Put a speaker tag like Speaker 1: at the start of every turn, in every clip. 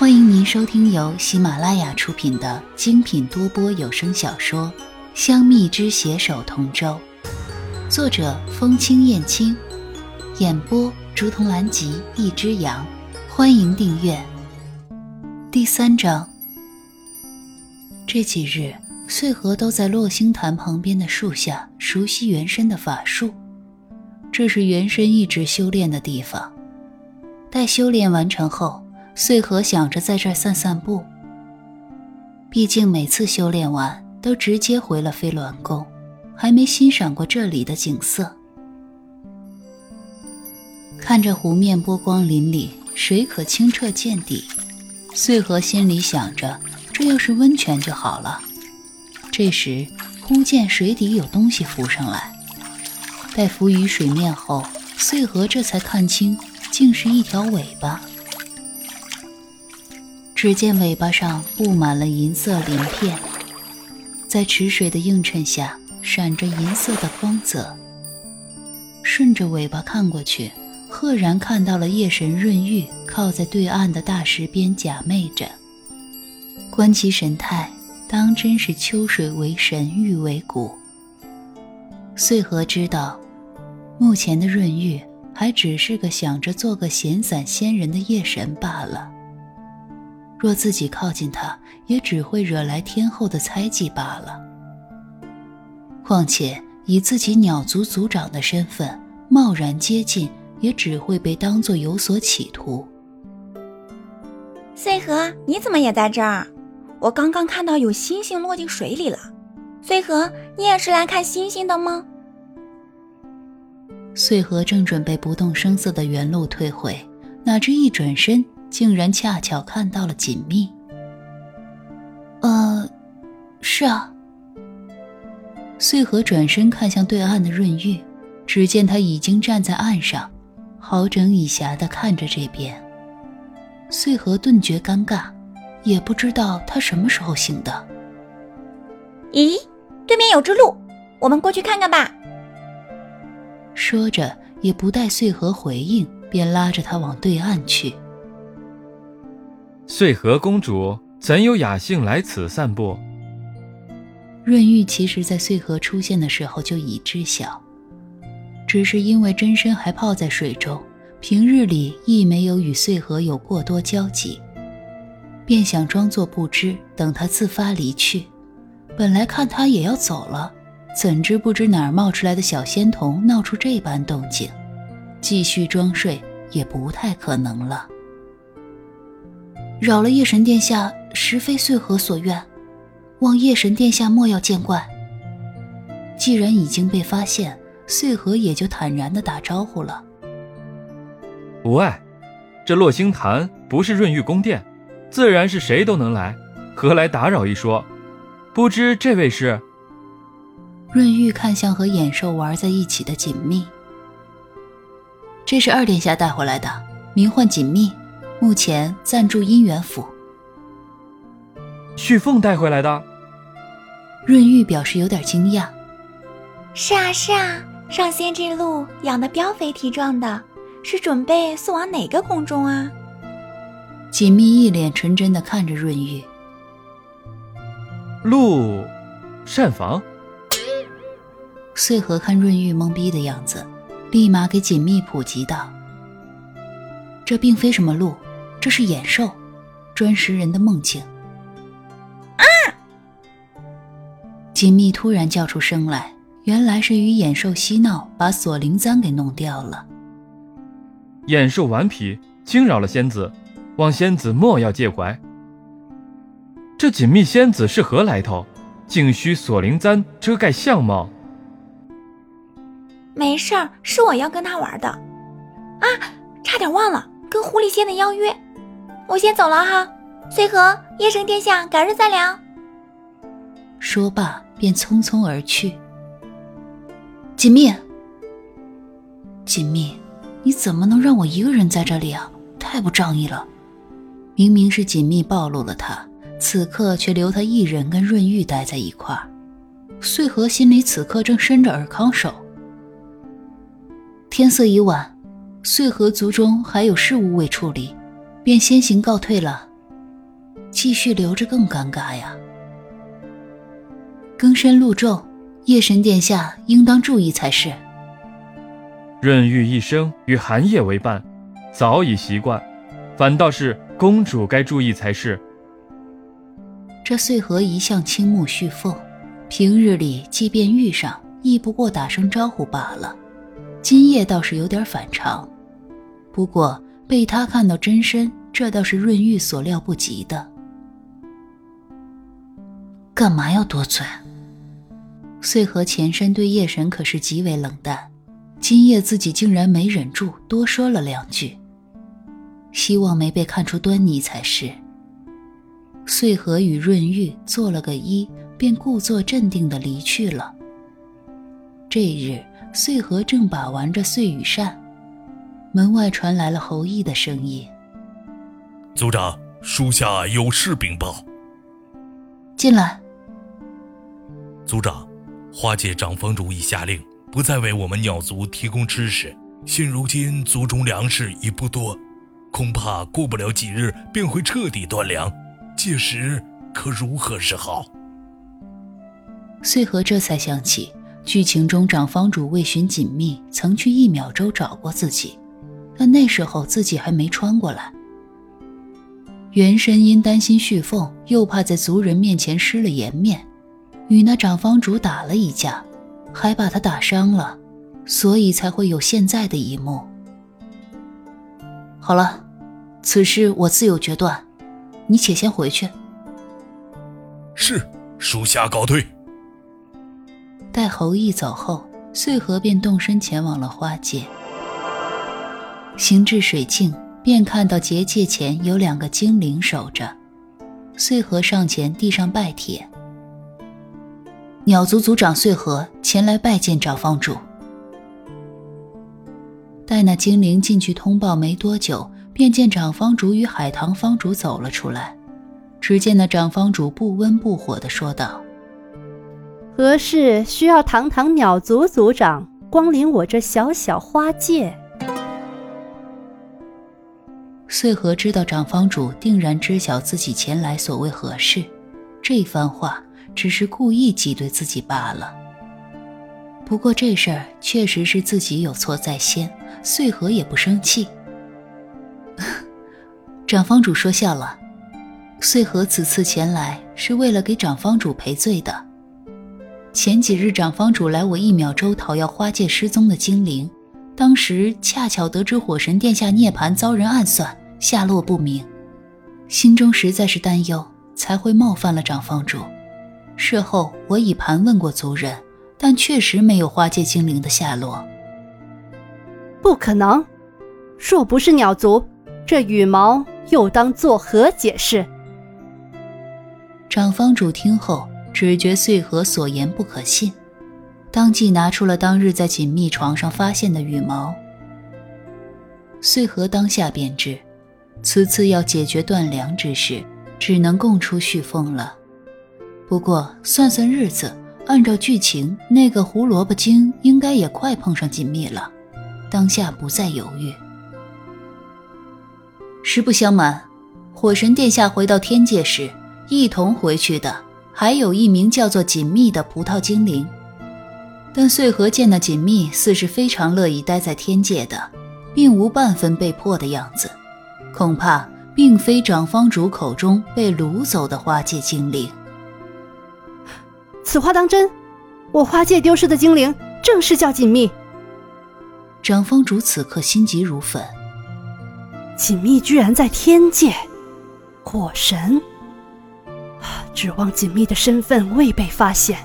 Speaker 1: 欢迎您收听由喜马拉雅出品的精品多播有声小说《香蜜之携手同舟》，作者风清燕青，演播竹童兰吉一只羊。欢迎订阅。第三章。这几日，穗禾都在落星潭旁边的树下熟悉原身的法术，这是原身一直修炼的地方。待修炼完成后。穗禾想着在这儿散散步。毕竟每次修炼完都直接回了飞鸾宫，还没欣赏过这里的景色。看着湖面波光粼粼，水可清澈见底，穗禾心里想着：这要是温泉就好了。这时，忽见水底有东西浮上来，待浮于水面后，穗禾这才看清，竟是一条尾巴。只见尾巴上布满了银色鳞片，在池水的映衬下闪着银色的光泽。顺着尾巴看过去，赫然看到了夜神润玉靠在对岸的大石边假寐着。观其神态，当真是秋水为神，玉为骨。穗禾知道，目前的润玉还只是个想着做个闲散仙人的夜神罢了。若自己靠近他，也只会惹来天后的猜忌罢了。况且以自己鸟族族长的身份，贸然接近，也只会被当作有所企图。
Speaker 2: 穗禾，你怎么也在这儿？我刚刚看到有星星落进水里了。穗禾，你也是来看星星的吗？
Speaker 1: 穗禾正准备不动声色的原路退回，哪知一转身。竟然恰巧看到了锦觅。呃，是啊。穗禾转身看向对岸的润玉，只见他已经站在岸上，好整以暇的看着这边。穗禾顿觉尴尬，也不知道他什么时候醒的。
Speaker 2: 咦，对面有只鹿，我们过去看看吧。
Speaker 1: 说着，也不待穗禾回应，便拉着他往对岸去。
Speaker 3: 穗禾公主怎有雅兴来此散步？
Speaker 1: 润玉其实在穗禾出现的时候就已知晓，只是因为真身还泡在水中，平日里亦没有与穗禾有过多交集，便想装作不知，等他自发离去。本来看他也要走了，怎知不知哪儿冒出来的小仙童闹出这般动静，继续装睡也不太可能了。扰了夜神殿下，实非穗禾所愿，望夜神殿下莫要见怪。既然已经被发现，穗禾也就坦然的打招呼了。
Speaker 3: 无碍，这落星潭不是润玉宫殿，自然是谁都能来，何来打扰一说？不知这位是？
Speaker 1: 润玉看向和野兽玩在一起的锦觅，这是二殿下带回来的，名唤锦觅。目前暂住姻缘府。
Speaker 3: 旭凤带回来的。
Speaker 1: 润玉表示有点惊讶。
Speaker 2: 是啊是啊，上仙这鹿养的膘肥体壮的，是准备送往哪个宫中啊？
Speaker 1: 锦觅一脸纯真的看着润玉。
Speaker 3: 鹿，膳房。
Speaker 1: 穗禾看润玉懵逼的样子，立马给锦觅普及道：“这并非什么鹿。”这是野兽，专食人的梦境。
Speaker 2: 啊！
Speaker 1: 锦觅突然叫出声来，原来是与野兽嬉闹，把锁灵簪给弄掉了。
Speaker 3: 野兽顽皮，惊扰了仙子，望仙子莫要介怀。这锦觅仙子是何来头？竟需锁灵簪遮盖相貌？
Speaker 2: 没事儿，是我要跟他玩的。啊，差点忘了，跟狐狸仙的邀约。我先走了哈，穗禾，夜神殿下，改日再聊。
Speaker 1: 说罢，便匆匆而去。锦觅，锦觅，你怎么能让我一个人在这里啊？太不仗义了！明明是锦觅暴露了他，此刻却留他一人跟润玉待在一块儿。穗禾心里此刻正伸着尔康手。天色已晚，穗禾族中还有事务未处理。便先行告退了。继续留着更尴尬呀。更深露咒，夜神殿下应当注意才是。
Speaker 3: 润玉一生与寒夜为伴，早已习惯，反倒是公主该注意才是。
Speaker 1: 这穗禾一向倾慕旭凤，平日里即便遇上，亦不过打声招呼罢了。今夜倒是有点反常，不过被他看到真身，这倒是润玉所料不及的。干嘛要多嘴？穗禾前身对夜神可是极为冷淡，今夜自己竟然没忍住多说了两句，希望没被看出端倪才是。穗禾与润玉做了个揖，便故作镇定地离去了。这日，穗禾正把玩着碎羽扇，门外传来了侯毅的声音：“
Speaker 4: 族长，属下有事禀报。”
Speaker 1: 进来。
Speaker 4: 族长，花界长房主已下令，不再为我们鸟族提供吃食。现如今族中粮食已不多，恐怕过不了几日便会彻底断粮。届时可如何是好？
Speaker 1: 穗禾这才想起，剧情中长房主为寻锦觅，曾去一秒钟找过自己，但那时候自己还没穿过来。原身因担心旭凤，又怕在族人面前失了颜面，与那长房主打了一架，还把他打伤了，所以才会有现在的一幕。好了，此事我自有决断。你且先回去。
Speaker 4: 是，属下告退。
Speaker 1: 待侯毅走后，穗禾便动身前往了花界。行至水境，便看到结界前有两个精灵守着。穗禾上前递上拜帖：“鸟族族长穗禾前来拜见长方主。”待那精灵进去通报没多久。便见长方主与海棠方主走了出来，只见那长方主不温不火地说道：“
Speaker 5: 何事需要堂堂鸟族族长光临我这小小花界？”
Speaker 1: 穗禾知道长方主定然知晓自己前来所为何事，这番话只是故意挤兑自己罢了。不过这事儿确实是自己有错在先，穗禾也不生气。长方主说笑了，穗禾此次前来是为了给长方主赔罪的。前几日长方主来我一秒洲讨要花界失踪的精灵，当时恰巧得知火神殿下涅槃遭人暗算，下落不明，心中实在是担忧，才会冒犯了长方主。事后我已盘问过族人，但确实没有花界精灵的下落。
Speaker 5: 不可能，若不是鸟族。这羽毛又当作何解释？
Speaker 1: 长方主听后，只觉穗禾所言不可信，当即拿出了当日在锦觅床上发现的羽毛。穗禾当下便知，此次要解决断粮之事，只能供出旭凤了。不过算算日子，按照剧情，那个胡萝卜精应该也快碰上锦觅了，当下不再犹豫。实不相瞒，火神殿下回到天界时，一同回去的还有一名叫做锦觅的葡萄精灵。但穗禾见那锦觅似是非常乐意待在天界的，并无半分被迫的样子，恐怕并非长方主口中被掳走的花界精灵。
Speaker 5: 此话当真？我花界丢失的精灵正是叫锦觅。
Speaker 1: 长方主此刻心急如焚。
Speaker 5: 锦觅居然在天界，火神，指望锦觅的身份未被发现。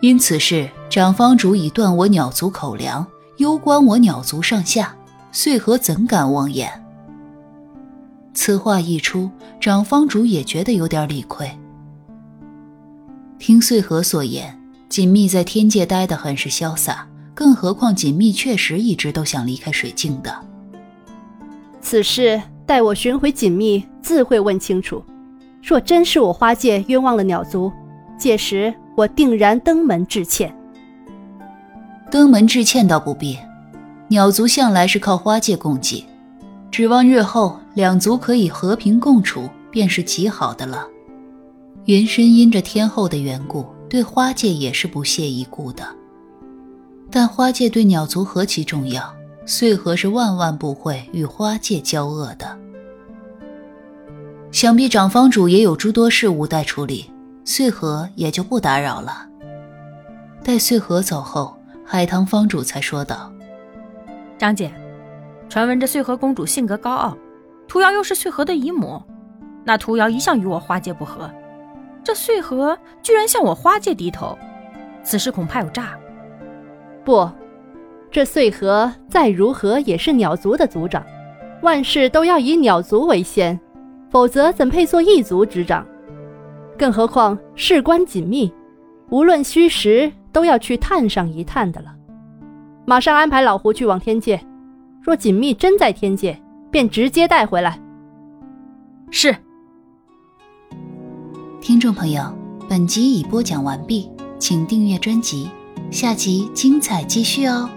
Speaker 1: 因此事，长方主已断我鸟族口粮，攸关我鸟族上下，穗禾怎敢妄言？此话一出，长方主也觉得有点理亏。听穗禾所言，锦觅在天界待得很是潇洒，更何况锦觅确实一直都想离开水镜的。
Speaker 5: 此事待我寻回锦觅，自会问清楚。若真是我花界冤枉了鸟族，届时我定然登门致歉。
Speaker 1: 登门致歉倒不必，鸟族向来是靠花界供给，指望日后两族可以和平共处，便是极好的了。云深因着天后的缘故，对花界也是不屑一顾的。但花界对鸟族何其重要，穗禾是万万不会与花界交恶的。想必长房主也有诸多事务待处理，穗禾也就不打扰了。待穗禾走后，海棠方主才说道：“
Speaker 6: 张姐，传闻这穗禾公主性格高傲，屠瑶又是穗禾的姨母，那屠瑶一向与我花界不和。”这穗禾居然向我花界低头，此事恐怕有诈。
Speaker 5: 不，这穗禾再如何也是鸟族的族长，万事都要以鸟族为先，否则怎配做异族之长？更何况事关紧密，无论虚实都要去探上一探的了。马上安排老胡去往天界，若锦觅真在天界，便直接带回来。
Speaker 6: 是。
Speaker 1: 听众朋友，本集已播讲完毕，请订阅专辑，下集精彩继续哦。